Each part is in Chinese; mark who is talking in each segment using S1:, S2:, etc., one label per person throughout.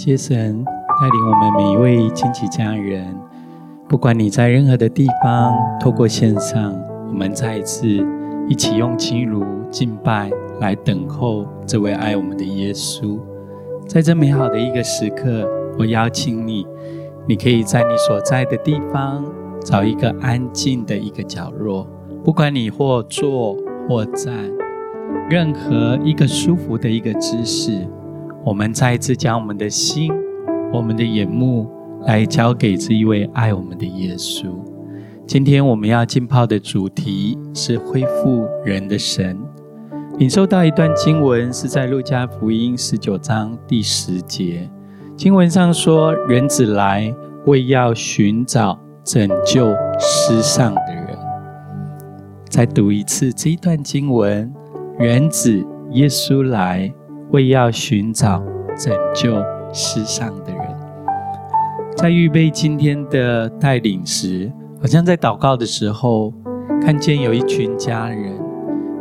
S1: 感谢神带领我们每一位亲戚家人，不管你在任何的地方，透过线上，我们再一次一起用轻如敬拜来等候这位爱我们的耶稣。在这美好的一个时刻，我邀请你，你可以在你所在的地方找一个安静的一个角落，不管你或坐或站，任何一个舒服的一个姿势。我们再一次将我们的心、我们的眼目来交给这一位爱我们的耶稣。今天我们要浸泡的主题是恢复人的神。领受到一段经文，是在路加福音十九章第十节。经文上说：“人子来，为要寻找拯救失丧的人。”再读一次这一段经文：“人子耶稣来。”为要寻找拯救世上的人，在预备今天的带领时，好像在祷告的时候，看见有一群家人。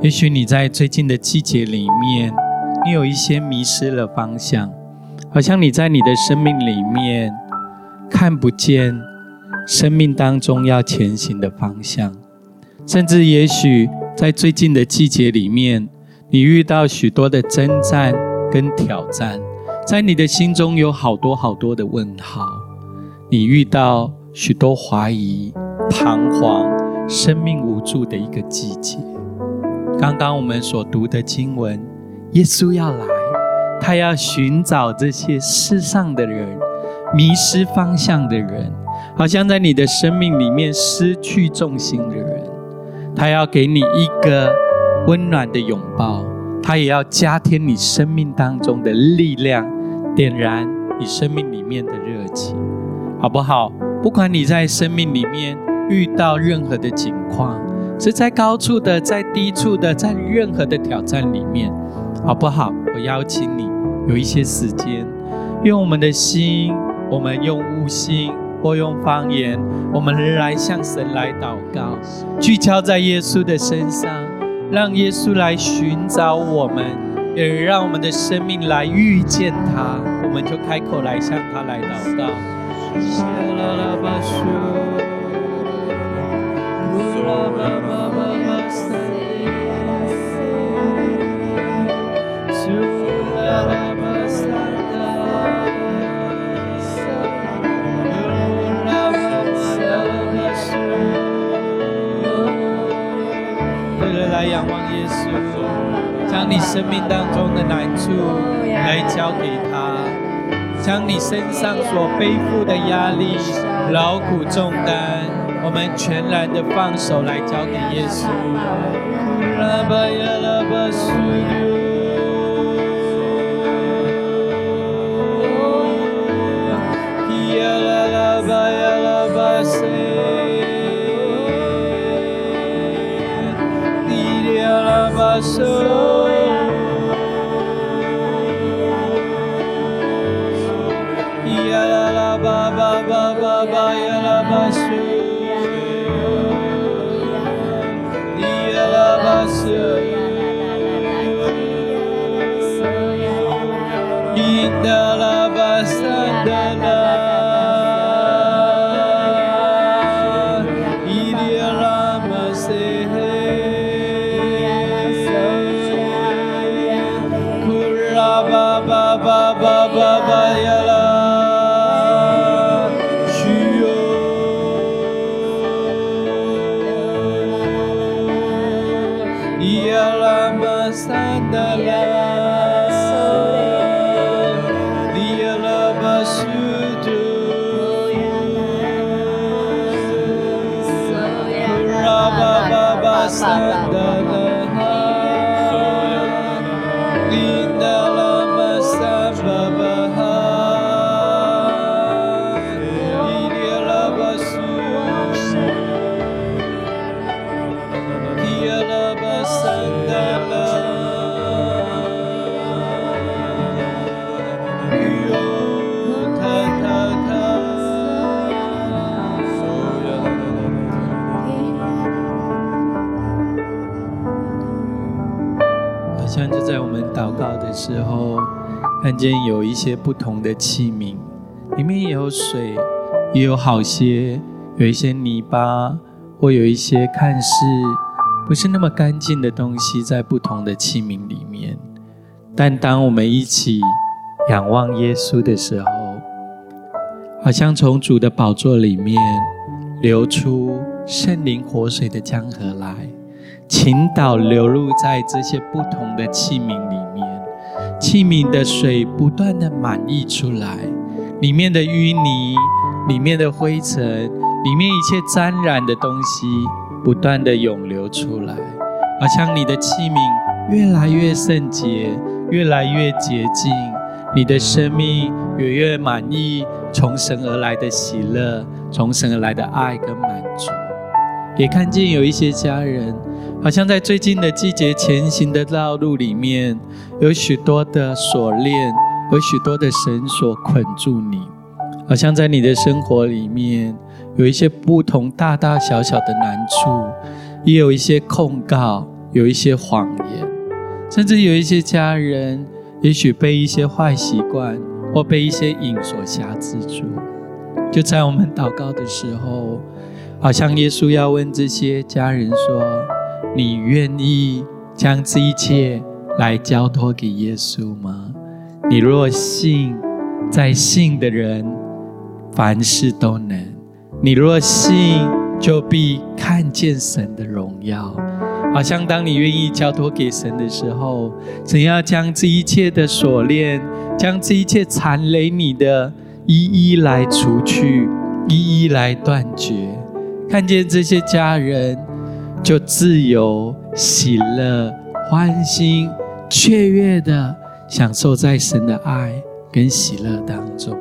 S1: 也许你在最近的季节里面，你有一些迷失了方向，好像你在你的生命里面看不见生命当中要前行的方向，甚至也许在最近的季节里面。你遇到许多的征战跟挑战，在你的心中有好多好多的问号。你遇到许多怀疑、彷徨、生命无助的一个季节。刚刚我们所读的经文，耶稣要来，他要寻找这些世上的人，迷失方向的人，好像在你的生命里面失去重心的人，他要给你一个。温暖的拥抱，他也要加添你生命当中的力量，点燃你生命里面的热情，好不好？不管你在生命里面遇到任何的情况，是在高处的，在低处的，在任何的挑战里面，好不好？我邀请你有一些时间，用我们的心，我们用悟心或用方言，我们仍然向神来祷告，聚焦在耶稣的身上。让耶稣来寻找我们，也让我们的生命来遇见他。我们就开口来向他来祷告。将你生命当中的难处来交给他，将你身上所背负的压力、劳苦重担，我们全然的放手来交给耶稣。时看见有一些不同的器皿，里面也有水，也有好些，有一些泥巴，或有一些看似不是那么干净的东西，在不同的器皿里面。但当我们一起仰望耶稣的时候，好像从主的宝座里面流出圣灵活水的江河来，倾倒流入在这些不同的器皿里。器皿的水不断的满溢出来，里面的淤泥、里面的灰尘、里面一切沾染的东西，不断的涌流出来，好像你的器皿越来越圣洁，越来越洁净，你的生命越越满意，从神而来的喜乐，从神而来的爱跟满足。也看见有一些家人。好像在最近的季节前行的道路里面，有许多的锁链，有许多的绳索捆住你。好像在你的生活里面，有一些不同大大小小的难处，也有一些控告，有一些谎言，甚至有一些家人，也许被一些坏习惯或被一些瘾所挟制住。就在我们祷告的时候，好像耶稣要问这些家人说。你愿意将这一切来交托给耶稣吗？你若信，在信的人凡事都能。你若信，就必看见神的荣耀。好像当你愿意交托给神的时候，神要将这一切的锁链，将这一切缠累你的，一一来除去，一一来断绝。看见这些家人。就自由、喜乐、欢欣、雀跃的享受在神的爱跟喜乐当中，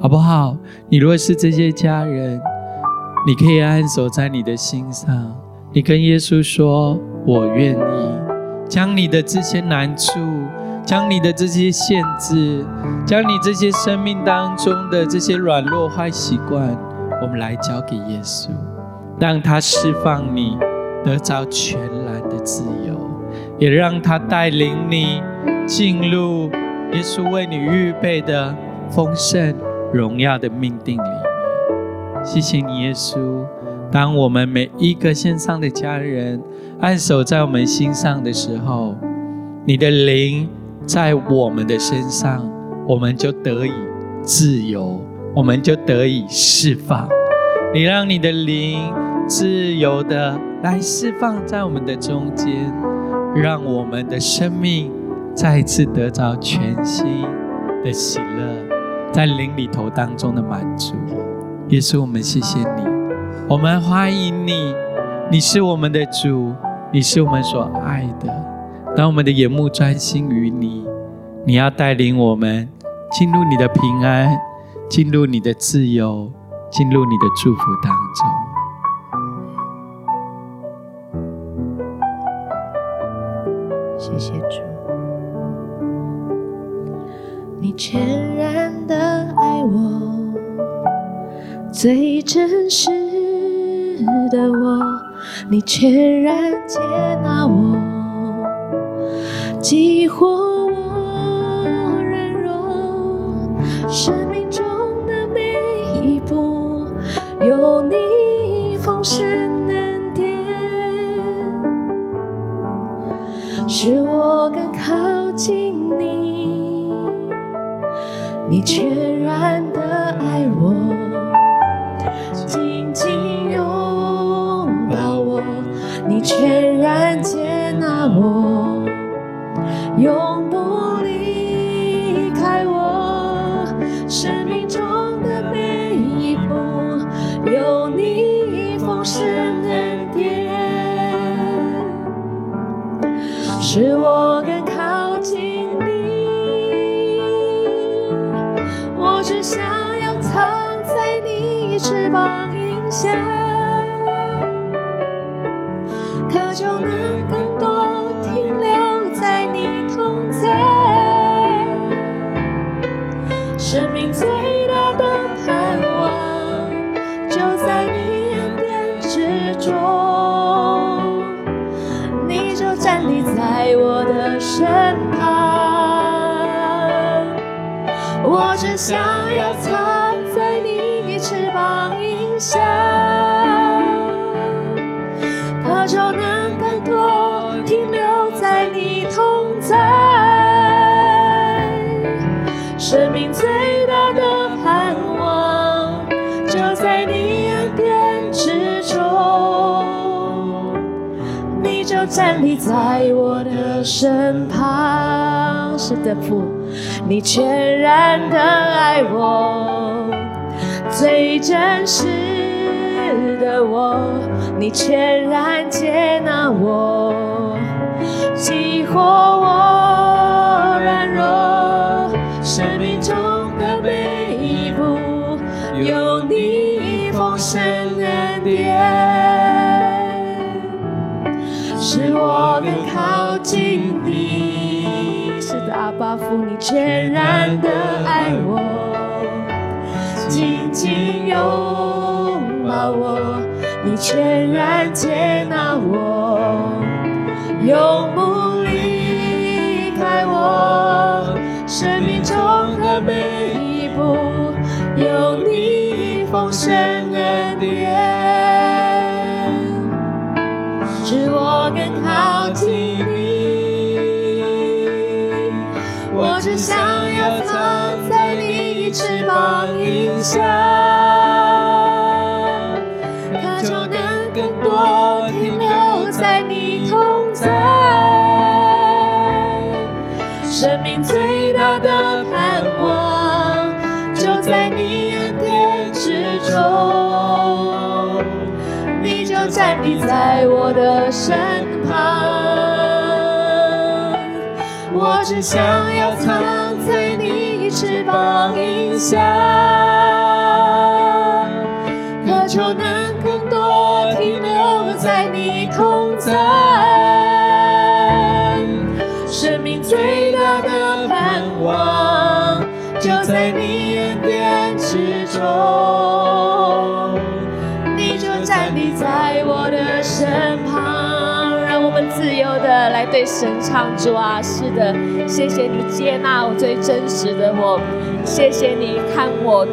S1: 好不好？你若是这些家人，你可以安守在你的心上，你跟耶稣说：“我愿意将你的这些难处，将你的这些限制，将你这些生命当中的这些软弱坏习惯，我们来交给耶稣，让他释放你。”得着全然的自由，也让他带领你进入耶稣为你预备的丰盛荣耀的命定里面。谢谢你，耶稣。当我们每一个线上的家人按手在我们心上的时候，你的灵在我们的身上，我们就得以自由，我们就得以释放。你让你的灵自由的。来释放在我们的中间，让我们的生命再次得着全新的喜乐，在灵里头当中的满足。耶稣，我们谢谢你，我们欢迎你，你是我们的主，你是我们所爱的。当我们的眼目专心于你，你要带领我们进入你的平安，进入你的自由，进入你的祝福当中。
S2: 谢谢主，你全然的爱我，最真实的我，你全然接纳我，激活我软弱，生命中的每一步有你丰盛。近你，你全然的爱我，紧紧拥抱我，你全然接纳我，永不离开我，生命中的每一步有你丰盛。使我更靠下，在我的身旁，是的父。你全然的爱我，最真实的我，你全然接纳我，激活我父，你全然的爱我，紧紧拥抱我，你全然接纳我，永不离开我。生命中的每一步，有你丰盛恩典，使我更靠近下，渴求能更多停留在你同在，生命最大的盼望就在你恩典之中，你就站立在我的身旁。我只想要藏翅膀影下，渴求能更多停留在你同在，生命最大的盼望就在你恩典之中，来对神唱主啊，是的，谢谢你接纳我最真实的我，谢谢你看我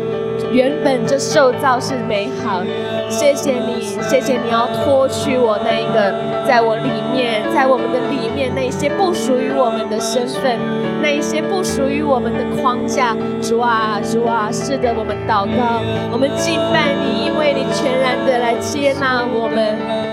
S2: 原本这受造是美好，谢谢你，谢谢你要脱去我那一个在我里面，在我们的里面那些不属于我们的身份，那一些不属于我们的框架，主啊，主啊，是的，我们祷告，我们敬拜你，因为你全然的来接纳我们。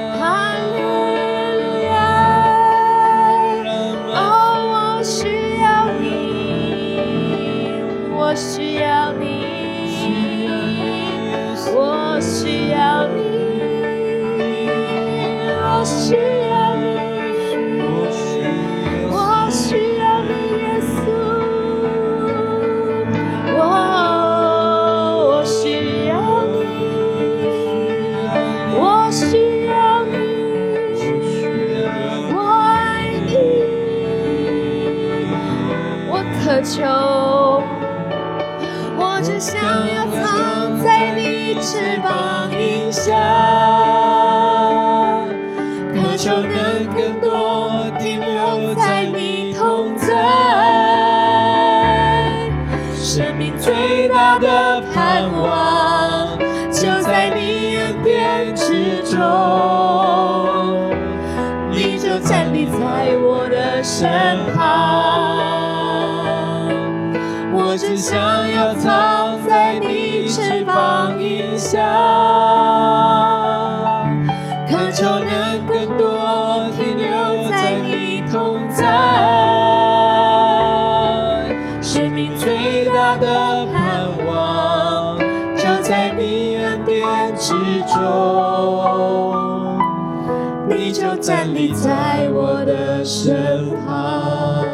S2: 身旁。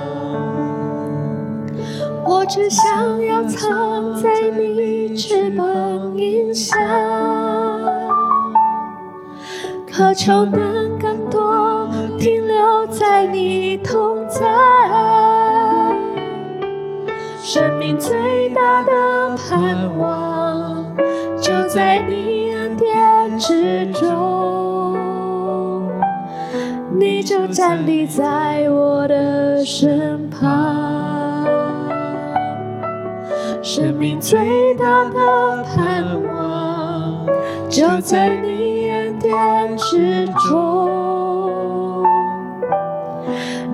S2: 我只想要藏在你翅膀荫下，渴求能更多停留在你同在，生命最大的盼望就在你恩典之中，你就站立在我的身旁。生命最大的盼望，就在你恩典之中，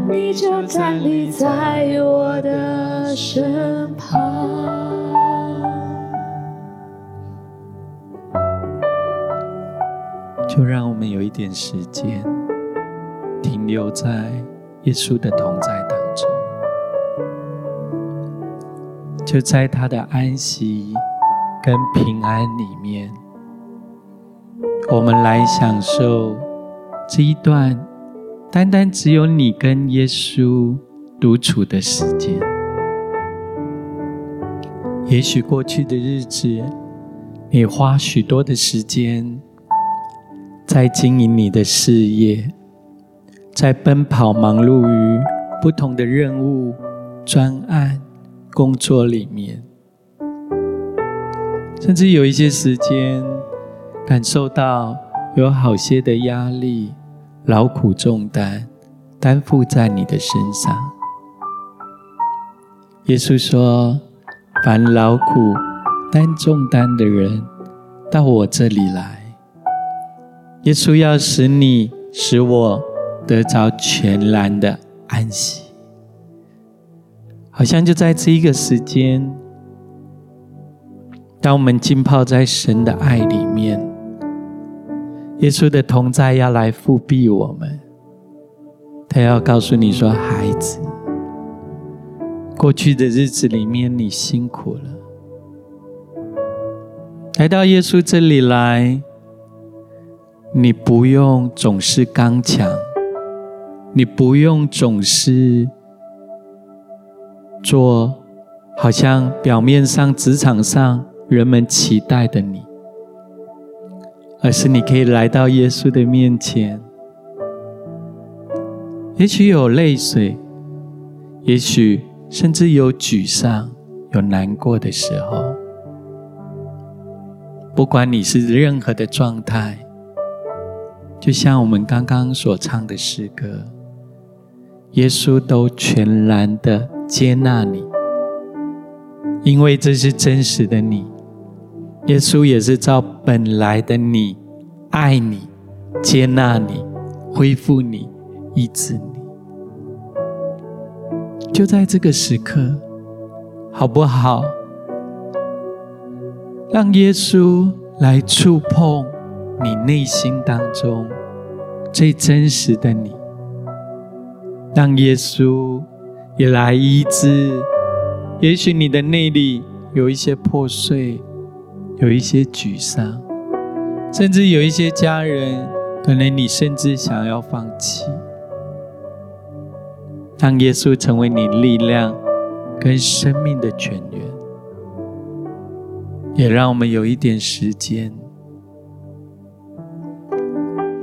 S2: 你就站立在我的身旁。就让我
S1: 们有一点时间留在耶稣的同在当中，就在他的安息跟平安里面，我们来享受这一段单单只有你跟耶稣独处的时间。也许过去的日子，你花许多的时间。在经营你的事业，在奔跑忙碌于不同的任务、专案、工作里面，甚至有一些时间感受到有好些的压力、劳苦重担担负在你的身上。耶稣说：“凡劳苦担重担的人，到我这里来。”耶稣要使你、使我得着全然的安息，好像就在这一个时间，当我们浸泡在神的爱里面，耶稣的同在要来覆庇我们，他要告诉你说：“孩子，过去的日子里面你辛苦了，来到耶稣这里来。”你不用总是刚强，你不用总是做好像表面上职场上人们期待的你，而是你可以来到耶稣的面前。也许有泪水，也许甚至有沮丧、有难过的时候，不管你是任何的状态。就像我们刚刚所唱的诗歌，耶稣都全然的接纳你，因为这是真实的你。耶稣也是照本来的你，爱你、接纳你、恢复你、医治你。就在这个时刻，好不好？让耶稣来触碰。你内心当中最真实的你，让耶稣也来医治。也许你的内里有一些破碎，有一些沮丧，甚至有一些家人，可能你甚至想要放弃。让耶稣成为你力量跟生命的泉源，也让我们有一点时间。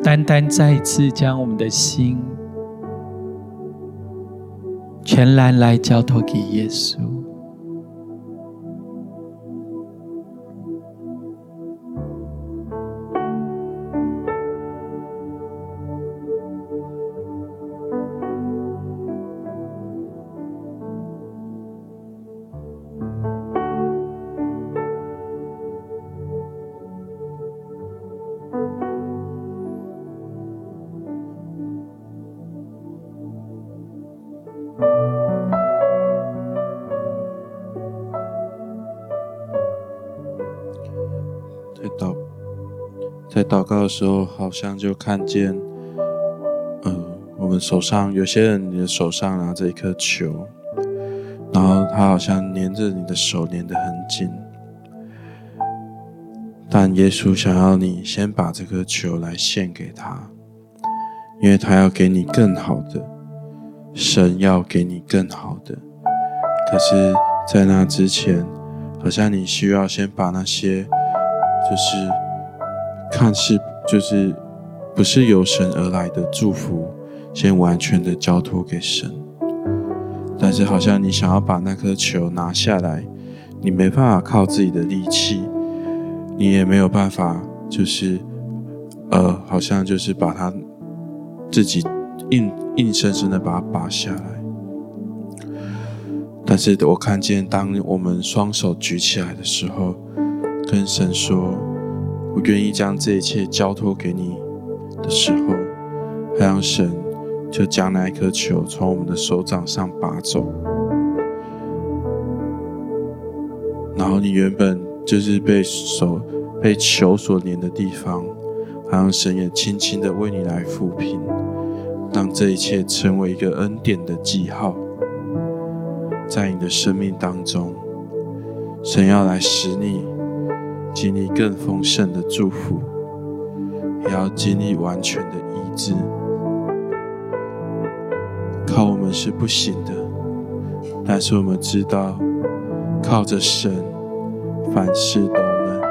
S1: 单单再一次将我们的心全然来交托给耶稣。
S3: 在祷告的时候，好像就看见，呃，我们手上有些人，你的手上拿着一颗球，然后他好像黏着你的手，黏得很紧。但耶稣想要你先把这颗球来献给他，因为他要给你更好的，神要给你更好的。可是，在那之前，好像你需要先把那些，就是。看似就是不是由神而来的祝福，先完全的交托给神。但是好像你想要把那颗球拿下来，你没办法靠自己的力气，你也没有办法，就是呃，好像就是把它自己硬硬生生的把它拔下来。但是我看见，当我们双手举起来的时候，跟神说：“我愿意将这一切交托给你”的时候，让神就将那一颗球从我们的手掌上拔走。然后你原本就是被手被球所黏的地方，让神也轻轻的为你来抚平，让这一切成为一个恩典的记号。在你的生命当中，神要来使你经历更丰盛的祝福，也要经历完全的医治。靠我们是不行的，但是我们知道，靠着神，凡事都能。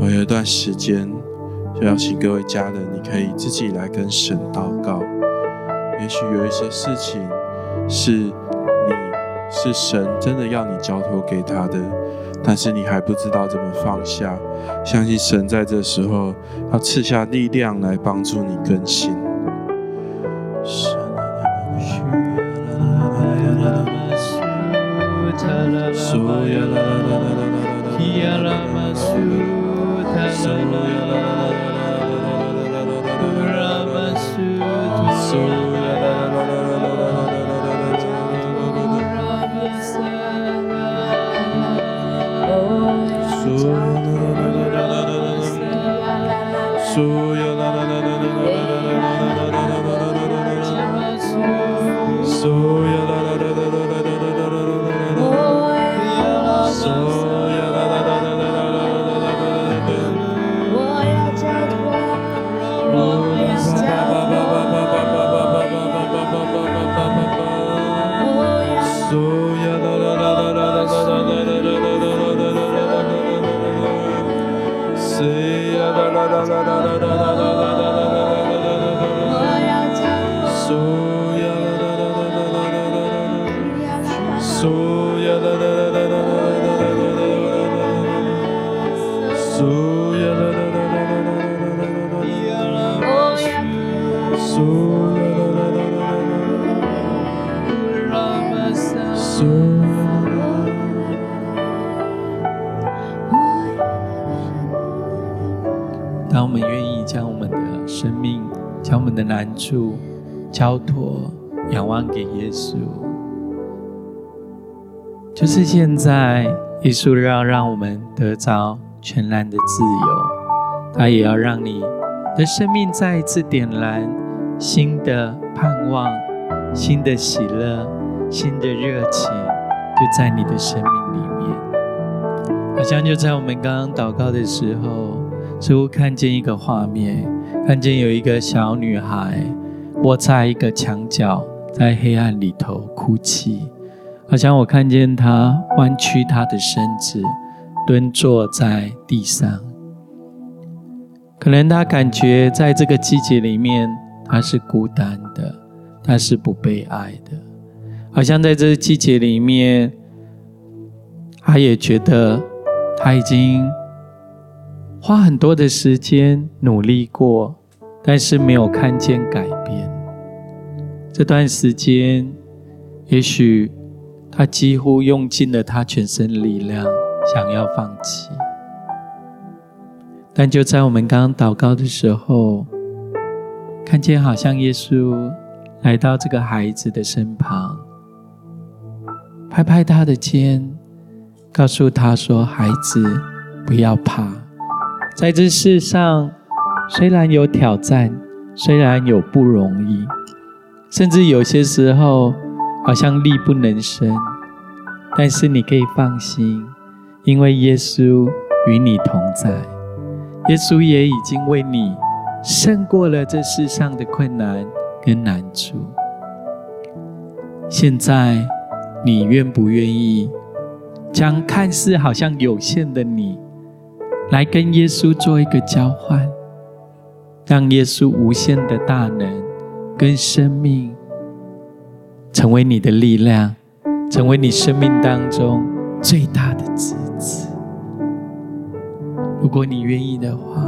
S3: 我有一段时间，就要请各位家人，你可以自己来跟神祷告。也许有一些事情是你。是神真的要你交托给他的，但是你还不知道怎么放下。相信神在这时候要赐下力量来帮助你更新。
S1: 当我们愿意将我们的生命、将我们的难处交托、仰望给耶稣，就是现在，耶稣要让我们得着全然的自由，他也要让你的生命再一次点燃新的盼望、新的喜乐、新的热情，就在你的生命里面。好像就在我们刚刚祷告的时候。似乎看见一个画面，看见有一个小女孩窝在一个墙角，在黑暗里头哭泣。好像我看见她弯曲她的身子，蹲坐在地上。可能她感觉在这个季节里面，她是孤单的，她是不被爱的。好像在这个季节里面，她也觉得她已经。花很多的时间努力过，但是没有看见改变。这段时间，也许他几乎用尽了他全身力量，想要放弃。但就在我们刚刚祷告的时候，看见好像耶稣来到这个孩子的身旁，拍拍他的肩，告诉他说：“孩子，不要怕。”在这世上，虽然有挑战，虽然有不容易，甚至有些时候好像力不能胜，但是你可以放心，因为耶稣与你同在，耶稣也已经为你胜过了这世上的困难跟难处。现在，你愿不愿意将看似好像有限的你，来跟耶稣做一个交换，让耶稣无限的大能跟生命成为你的力量，成为你生命当中最大的支持。如果你愿意的话，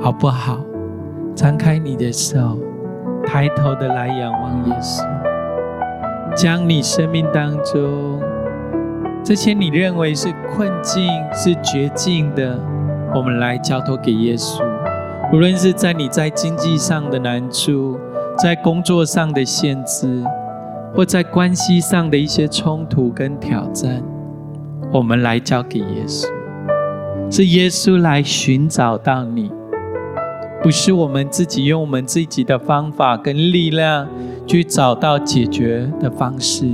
S1: 好不好？张开你的手，抬头的来仰望耶稣，将你生命当中这些你认为是困境、是绝境的，我们来交托给耶稣。无论是在你在经济上的难处，在工作上的限制，或在关系上的一些冲突跟挑战，我们来交给耶稣，是耶稣来寻找到你。不是我们自己用我们自己的方法跟力量去找到解决的方式，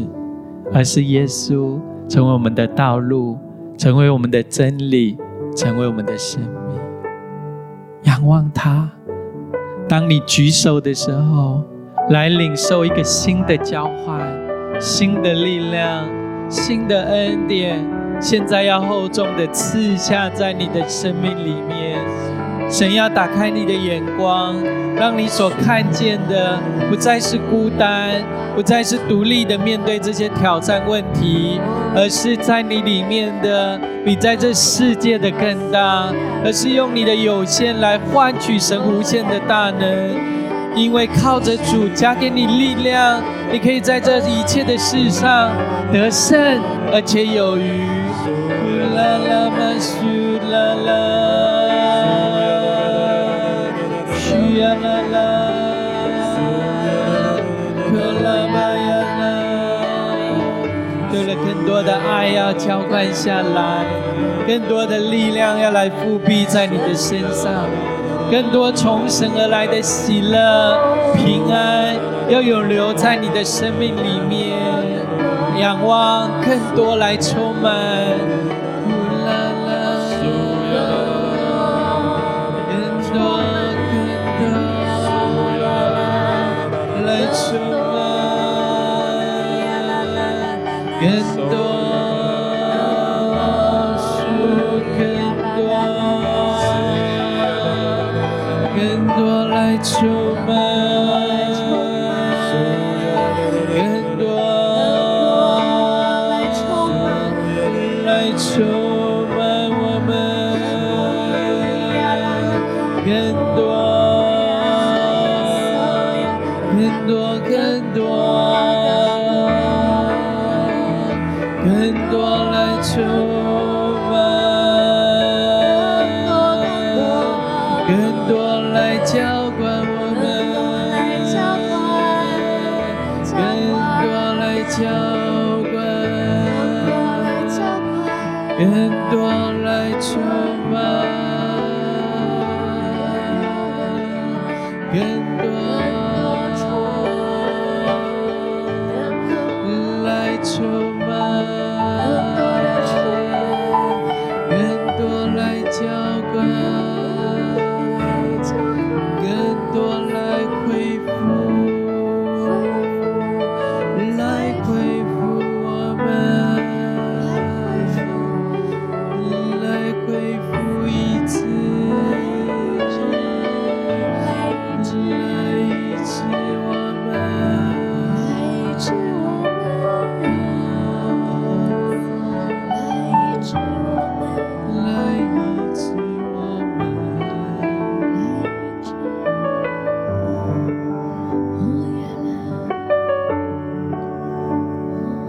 S1: 而是耶稣成为我们的道路，成为我们的真理，成为我们的生命。仰望他，当你举手的时候，来领受一个新的交换、新的力量、新的恩典，现在要厚重的赐下在你的生命里面。神要打开你的眼光，让你所看见的不再是孤单，不再是独立的面对这些挑战问题，而是在你里面的比在这世界的更大，而是用你的有限来换取神无限的大能。因为靠着主加给你力量，你可以在这一切的事上得胜，而且有余。啦啦嘛苏啦啦。的爱要浇灌下来，更多的力量要来覆庇在你的身上，更多从神而来的喜乐、平安要永留在你的生命里面，仰望更多来充满。呼啦啦更充满，更多来充满，来充满我们，更多，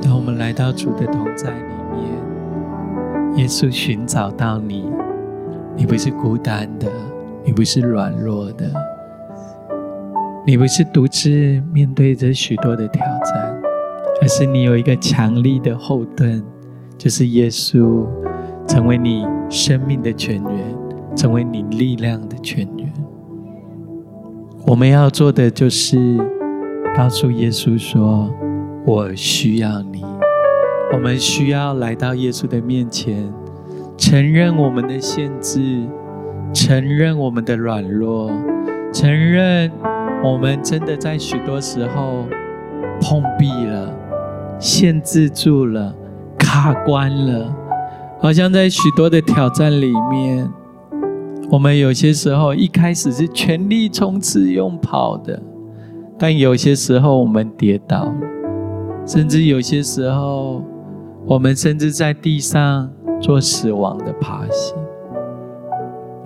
S1: 当我们来到主的同在里面，耶稣寻找到你，你不是孤单的，你不是软弱的，你不是独自面对着许多的挑战，而是你有一个强力的后盾，就是耶稣，成为你生命的泉源，成为你力量的泉源。我们要做的就是告诉耶稣说：“我需要你。”我们需要来到耶稣的面前，承认我们的限制，承认我们的软弱，承认我们真的在许多时候碰壁了，限制住了，卡关了，好像在许多的挑战里面，我们有些时候一开始是全力冲刺用跑的，但有些时候我们跌倒了，甚至有些时候。我们甚至在地上做死亡的爬行。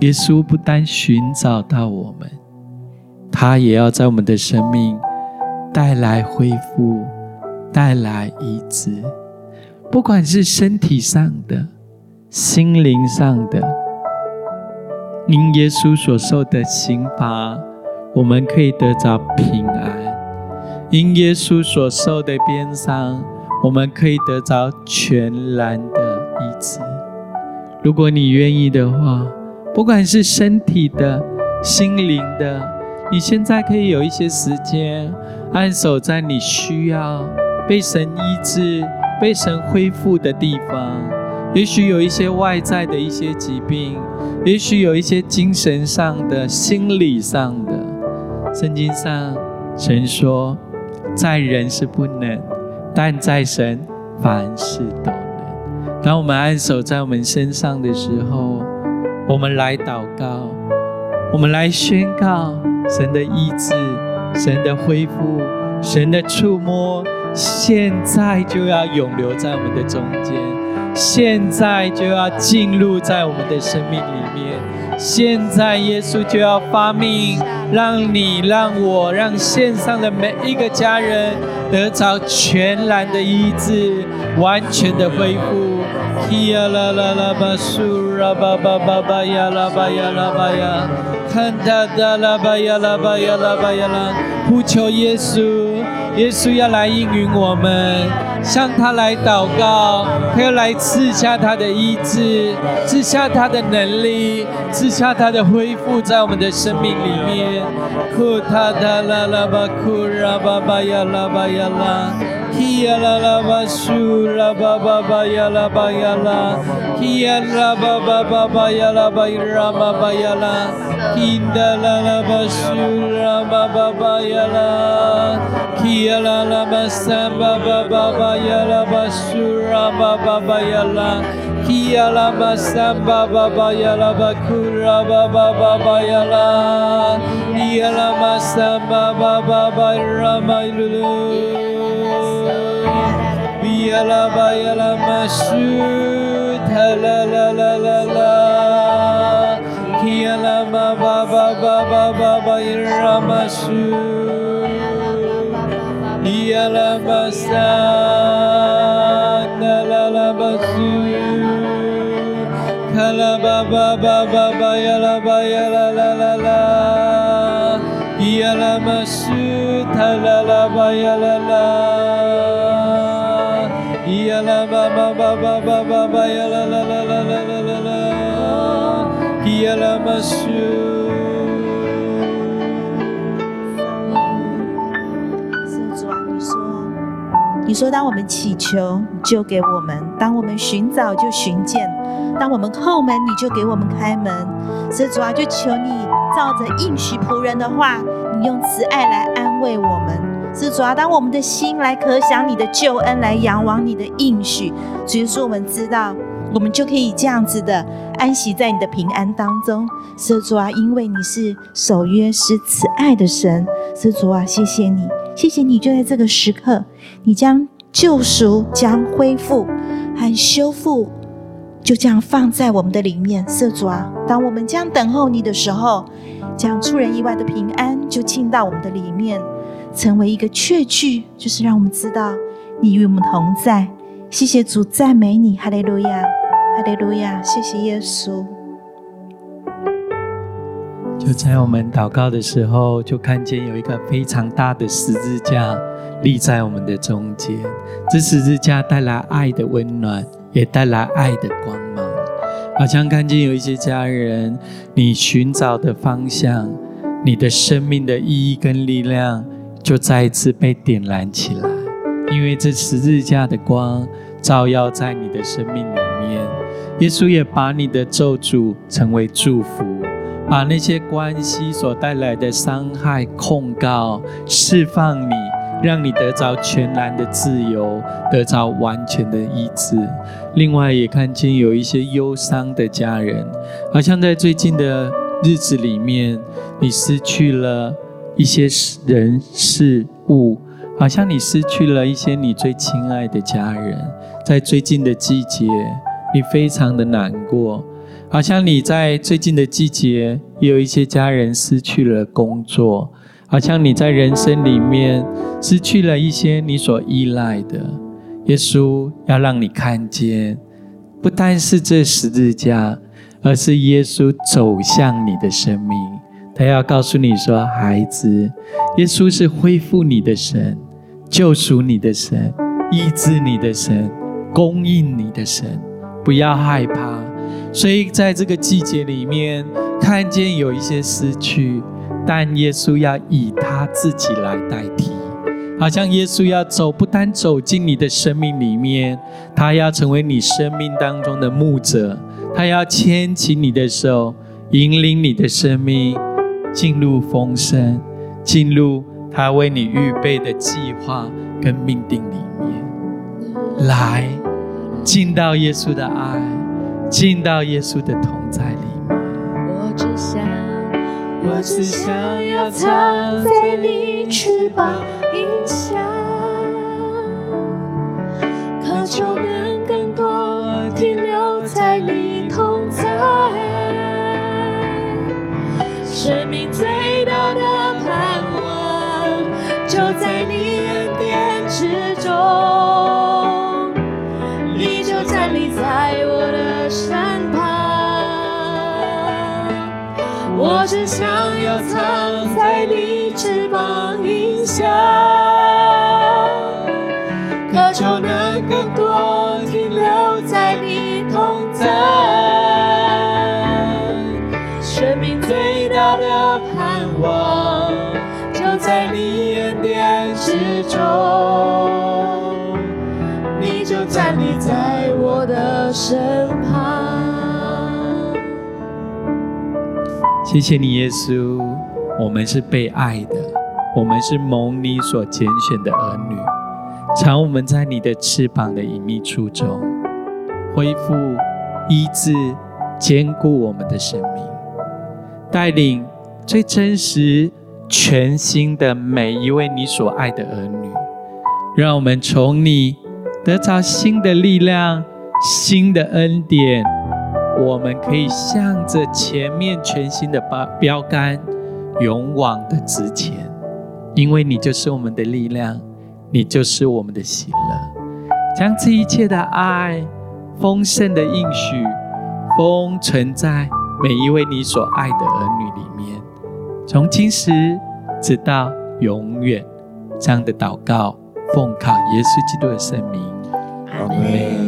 S1: 耶稣不单寻找到我们，他也要在我们的生命带来恢复，带来医治，不管是身体上的、心灵上的。因耶稣所受的刑罚，我们可以得着平安；因耶稣所受的鞭伤，我们可以得着全然的医治。如果你愿意的话，不管是身体的、心灵的，你现在可以有一些时间，按手在你需要被神医治、被神恢复的地方。也许有一些外在的一些疾病，也许有一些精神上的、心理上的。圣经上神说，在人是不能，但在神凡事都能。当我们按手在我们身上的时候，我们来祷告，我们来宣告神的医治、神的恢复、神的触摸，现在就要永留在我们的中间，现在就要进入在我们的生命里面。现在耶稣就要发命，让你、让我、让线上的每一个家人得着全然的医治、完全的恢复。呀啦啦啦巴苏拉巴巴巴巴呀啦巴呀啦巴呀，看他的啦巴呀啦巴呀啦巴呀啦，呼求耶稣，耶稣要来应允我们。向他来祷告，他要来赐下他的医治，赐下他的能力，赐下他的恢复在我们的生命里面。库塔达拉拉巴库拉巴巴呀拉巴呀拉，基呀拉拉巴苏拉巴巴巴呀拉巴呀拉，基呀拉巴巴巴巴呀拉巴呀拉巴巴呀拉，基达拉拉巴苏拉巴巴巴呀拉，基呀拉拉巴三巴巴巴巴。呀啦巴苏拉巴巴巴呀啦，基呀啦巴三巴巴巴呀啦巴库拉巴巴巴巴主啊你说：“
S4: 你说当我们祈求，你就给我们；当我们寻找，就寻见；当我们叩门，你就给我们开门。所以主啊，就求你照着应许仆人的话，你用慈爱来安慰我们。是主啊，当我们的心来可想你的救恩，来仰望你的应许，所以说我们知道，我们就可以这样子的安息在你的平安当中。是主啊，因为你是守约是慈爱的神。是主啊，谢谢你。”谢谢你，就在这个时刻，你将救赎、将恢复和修复，就这样放在我们的里面。圣主啊，当我们将等候你的时候，将出人意外的平安就进到我们的里面，成为一个确据，就是让我们知道你与我们同在。谢谢主，赞美你，哈利路亚，哈利路亚，谢谢耶稣。
S1: 就在我们祷告的时候，就看见有一个非常大的十字架立在我们的中间。这十字架带来爱的温暖，也带来爱的光芒。好像看见有一些家人，你寻找的方向，你的生命的意义跟力量，就再一次被点燃起来。因为这十字架的光照耀在你的生命里面，耶稣也把你的咒诅成为祝福。把那些关系所带来的伤害控告，释放你，让你得着全然的自由，得着完全的医治。另外，也看见有一些忧伤的家人，好像在最近的日子里面，你失去了一些人事物，好像你失去了一些你最亲爱的家人。在最近的季节，你非常的难过。好像你在最近的季节，也有一些家人失去了工作，好像你在人生里面失去了一些你所依赖的。耶稣要让你看见，不单是这十字架，而是耶稣走向你的生命。他要告诉你说：“孩子，耶稣是恢复你的神，救赎你的神，医治你的神，供应你的神。不要害怕。所以在这个季节里面，看见有一些失去，但耶稣要以他自己来代替。”好像耶稣要走，不单走进你的生命里面，他要成为你生命当中的牧者，他要牵起你的手，引领你的生命进入丰盛，进入他为你预备的计划跟命定里面。来，进到耶稣的爱，进到耶稣的同在里面。
S2: 我只想，我只想要藏在你翅膀。影响，渴求能更多停留在你同在，生命最大的盼望就在你我只想要藏在你翅膀荫下，渴求能更多停留在你同在。生命最大的盼望，就在你眼帘之中，你就站立在我的身旁。
S1: 谢谢你，耶稣。我们是被爱的，我们是蒙你所拣选的儿女。常我们在你的翅膀的隐秘处中，恢复、医治、坚固我们的生命，带领最真实。全新的每一位你所爱的儿女，让我们从你得着新的力量、新的恩典，我们可以向着前面全新的标标杆，勇往的直前，因为你就是我们的力量，你就是我们的喜乐，将这一切的爱、丰盛的应许封存在每一位你所爱的儿女里面。从今时直到永远，这样的祷告，奉靠耶稣基督的圣名，阿门。